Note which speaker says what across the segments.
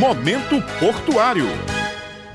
Speaker 1: Momento Portuário.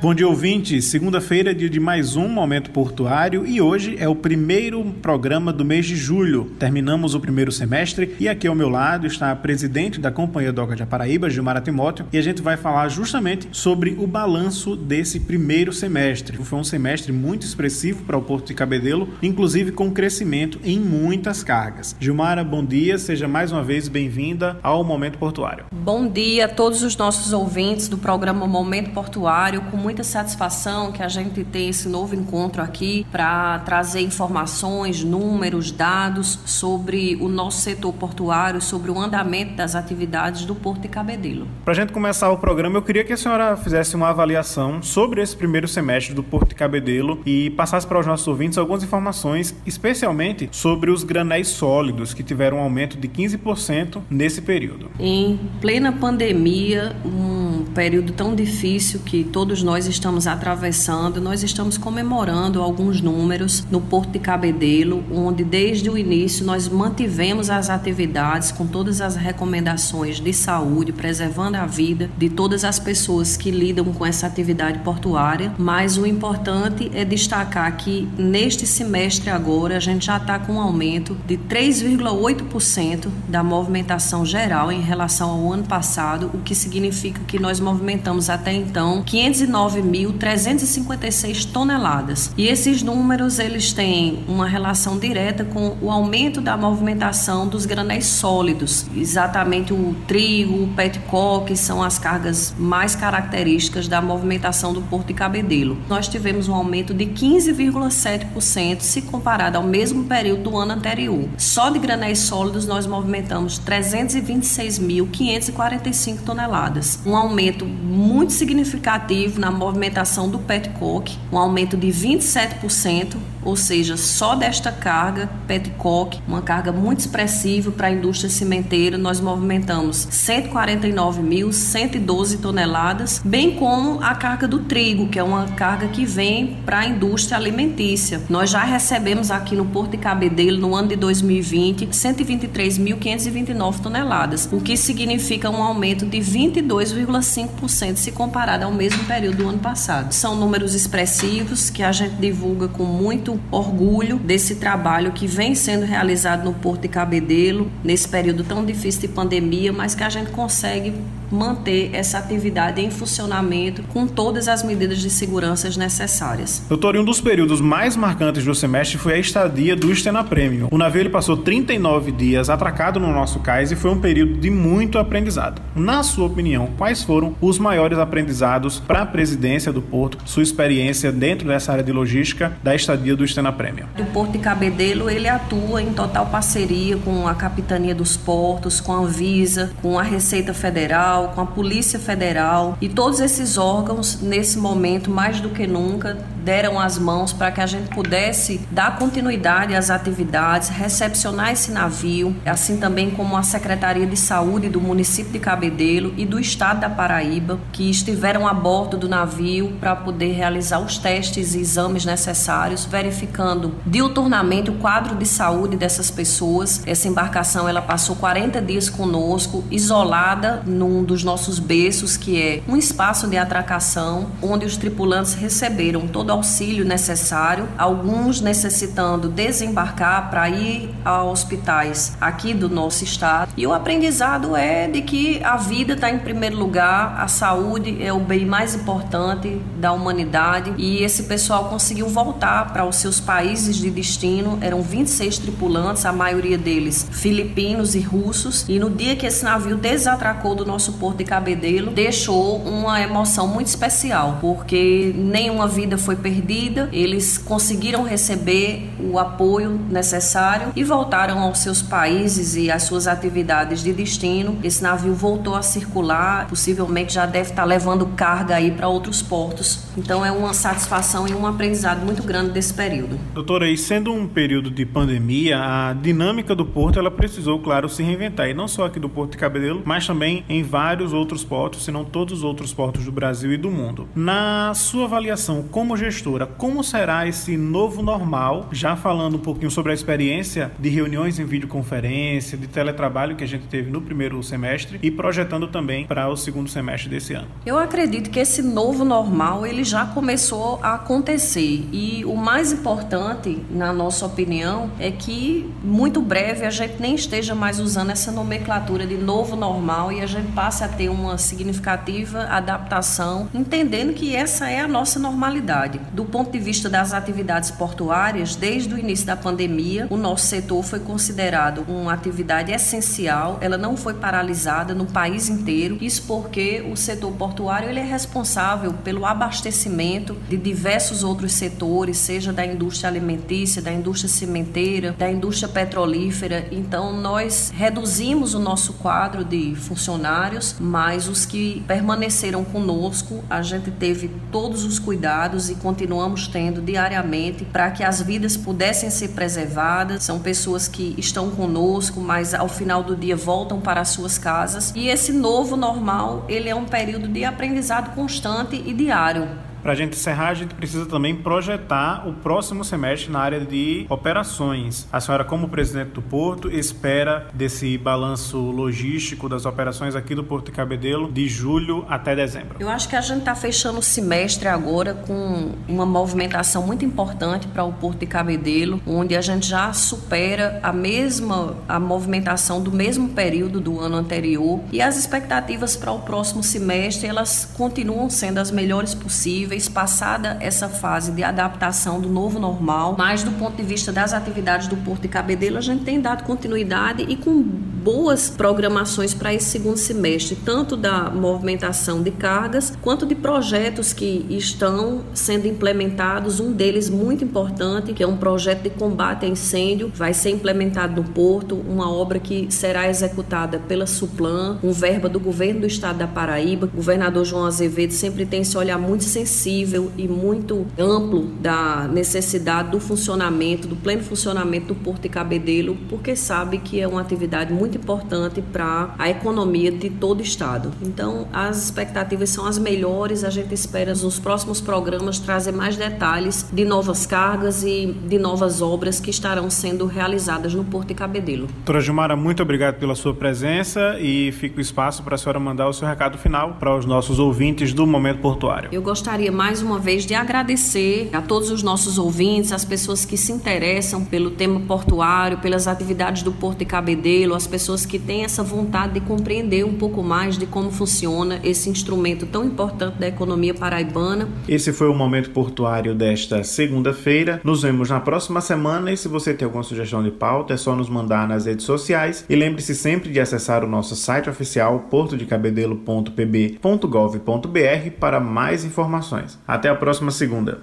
Speaker 2: Bom dia, ouvintes. Segunda-feira dia de mais um Momento Portuário e hoje é o primeiro programa do mês de julho. Terminamos o primeiro semestre e aqui ao meu lado está a presidente da Companhia Doca de Paraíba, Gilmara Timóteo, e a gente vai falar justamente sobre o balanço desse primeiro semestre. Foi um semestre muito expressivo para o Porto de Cabedelo, inclusive com crescimento em muitas cargas. Gilmara, bom dia, seja mais uma vez bem-vinda ao Momento Portuário.
Speaker 3: Bom dia a todos os nossos ouvintes do programa Momento Portuário, com muita satisfação que a gente tem esse novo encontro aqui para trazer informações, números, dados sobre o nosso setor portuário, sobre o andamento das atividades do Porto de Cabedelo.
Speaker 2: Para a gente começar o programa, eu queria que a senhora fizesse uma avaliação sobre esse primeiro semestre do Porto de Cabedelo e passasse para os nossos ouvintes algumas informações, especialmente sobre os granéis sólidos, que tiveram um aumento de 15% nesse período.
Speaker 3: Em plena pandemia, um período tão difícil que todos nós nós estamos atravessando, nós estamos comemorando alguns números no Porto de Cabedelo, onde desde o início nós mantivemos as atividades com todas as recomendações de saúde, preservando a vida de todas as pessoas que lidam com essa atividade portuária. Mas o importante é destacar que neste semestre agora a gente já está com um aumento de 3,8% da movimentação geral em relação ao ano passado, o que significa que nós movimentamos até então 509 19.356 toneladas. E esses números eles têm uma relação direta com o aumento da movimentação dos granéis sólidos. Exatamente o trigo, o petcock são as cargas mais características da movimentação do Porto de Cabedelo. Nós tivemos um aumento de 15,7% se comparado ao mesmo período do ano anterior. Só de granéis sólidos nós movimentamos 326.545 toneladas, um aumento muito significativo na movimentação do petcock, um aumento de 27% ou seja, só desta carga, petcock, uma carga muito expressiva para a indústria cimenteira, nós movimentamos 149.112 toneladas, bem como a carga do trigo, que é uma carga que vem para a indústria alimentícia. Nós já recebemos aqui no Porto de Cabedelo, no ano de 2020, 123.529 toneladas, o que significa um aumento de 22,5% se comparado ao mesmo período do ano passado. São números expressivos que a gente divulga com muito orgulho desse trabalho que vem sendo realizado no Porto de Cabedelo, nesse período tão difícil de pandemia, mas que a gente consegue manter essa atividade em funcionamento com todas as medidas de segurança necessárias.
Speaker 2: Doutor, um dos períodos mais marcantes do semestre foi a estadia do Stena Premium. O navio ele passou 39 dias atracado no nosso cais e foi um período de muito aprendizado. Na sua opinião, quais foram os maiores aprendizados para a presidência do Porto, sua experiência dentro dessa área de logística da estadia do Stena Premium?
Speaker 3: O Porto de Cabedelo ele atua em total parceria com a Capitania dos Portos, com a Anvisa, com a Receita Federal, Com a Polícia Federal e todos esses órgãos, nesse momento, mais do que nunca, deram as mãos para que a gente pudesse dar continuidade às atividades, recepcionar esse navio, assim também como a Secretaria de Saúde do município de Cabedelo e do estado da Paraíba, que estiveram a bordo do navio para poder realizar os testes e exames necessários, verificando diuturnamente o quadro de saúde dessas pessoas. Essa embarcação ela passou 40 dias conosco, isolada num dos nossos berços, que é um espaço de atracação, onde os tripulantes receberam todo auxílio necessário, alguns necessitando desembarcar para ir a hospitais aqui do nosso estado. E o aprendizado é de que a vida está em primeiro lugar, a saúde é o bem mais importante da humanidade e esse pessoal conseguiu voltar para os seus países de destino. Eram 26 tripulantes, a maioria deles filipinos e russos. E no dia que esse navio desatracou do nosso porto de Cabedelo, deixou uma emoção muito especial, porque nenhuma vida foi perdida, eles conseguiram receber o apoio necessário e voltaram aos seus países e às suas atividades de destino. Esse navio voltou a circular, possivelmente já deve estar levando carga aí para outros portos. Então é uma satisfação e um aprendizado muito grande desse período.
Speaker 2: Doutora, e sendo um período de pandemia, a dinâmica do porto ela precisou, claro, se reinventar, e não só aqui do Porto de Cabedelo, mas também em vários outros portos, se não todos os outros portos do Brasil e do mundo. Na sua avaliação como gestor gestora, como será esse novo normal? Já falando um pouquinho sobre a experiência de reuniões em videoconferência, de teletrabalho que a gente teve no primeiro semestre e projetando também para o segundo semestre desse ano.
Speaker 3: Eu acredito que esse novo normal ele já começou a acontecer e o mais importante, na nossa opinião, é que muito breve a gente nem esteja mais usando essa nomenclatura de novo normal e a gente passe a ter uma significativa adaptação, entendendo que essa é a nossa normalidade. Do ponto de vista das atividades portuárias, desde o início da pandemia, o nosso setor foi considerado uma atividade essencial, ela não foi paralisada no país inteiro. Isso porque o setor portuário ele é responsável pelo abastecimento de diversos outros setores, seja da indústria alimentícia, da indústria cimenteira, da indústria petrolífera. Então nós reduzimos o nosso quadro de funcionários, mas os que permaneceram conosco, a gente teve todos os cuidados e continuamos tendo diariamente para que as vidas pudessem ser preservadas. São pessoas que estão conosco, mas ao final do dia voltam para as suas casas. E esse novo normal, ele é um período de aprendizado constante e diário.
Speaker 2: Para a gente encerrar, a gente precisa também projetar o próximo semestre na área de operações. A senhora, como presidente do Porto, espera desse balanço logístico das operações aqui do Porto de Cabedelo de julho até dezembro?
Speaker 3: Eu acho que a gente está fechando o semestre agora com uma movimentação muito importante para o Porto de Cabedelo, onde a gente já supera a mesma a movimentação do mesmo período do ano anterior e as expectativas para o próximo semestre elas continuam sendo as melhores possíveis passada essa fase de adaptação do novo normal, mas do ponto de vista das atividades do Porto de Cabedelo, a gente tem dado continuidade e com boas programações para esse segundo semestre, tanto da movimentação de cargas quanto de projetos que estão sendo implementados. Um deles muito importante, que é um projeto de combate a incêndio, vai ser implementado no Porto, uma obra que será executada pela Suplan, com verba do governo do estado da Paraíba. O governador João Azevedo sempre tem esse olhar muito sensível e muito amplo da necessidade do funcionamento, do pleno funcionamento do Porto de Cabedelo, porque sabe que é uma atividade muito muito importante para a economia de todo o estado. Então, as expectativas são as melhores. A gente espera nos próximos programas trazer mais detalhes de novas cargas e de novas obras que estarão sendo realizadas no Porto de Cabedelo.
Speaker 2: Doutora Gilmara, muito obrigado pela sua presença e fica o espaço para a senhora mandar o seu recado final para os nossos ouvintes do Momento Portuário.
Speaker 3: Eu gostaria mais uma vez de agradecer a todos os nossos ouvintes, as pessoas que se interessam pelo tema portuário, pelas atividades do Porto de Cabedelo, as pessoas pessoas que têm essa vontade de compreender um pouco mais de como funciona esse instrumento tão importante da economia paraibana.
Speaker 2: Esse foi o Momento Portuário desta segunda-feira. Nos vemos na próxima semana e se você tem alguma sugestão de pauta é só nos mandar nas redes sociais e lembre-se sempre de acessar o nosso site oficial portodecabedelo.pb.gov.br para mais informações. Até a próxima segunda.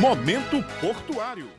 Speaker 1: Momento Portuário